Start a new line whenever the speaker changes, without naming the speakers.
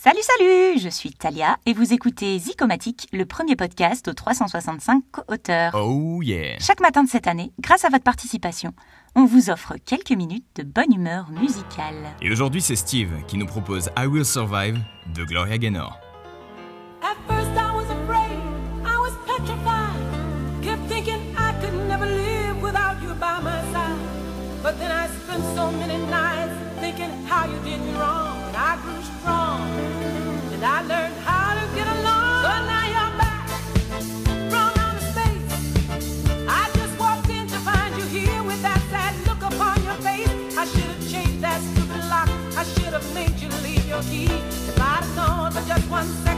Salut, salut Je suis Talia et vous écoutez Zicomatique, le premier podcast aux 365 co-auteurs.
Oh yeah
Chaque matin de cette année, grâce à votre participation, on vous offre quelques minutes de bonne humeur musicale.
Et aujourd'hui, c'est Steve qui nous propose I Will Survive de Gloria Gaynor.
But then I spent so many nights thinking how you did me wrong. your key to buy for just one
second.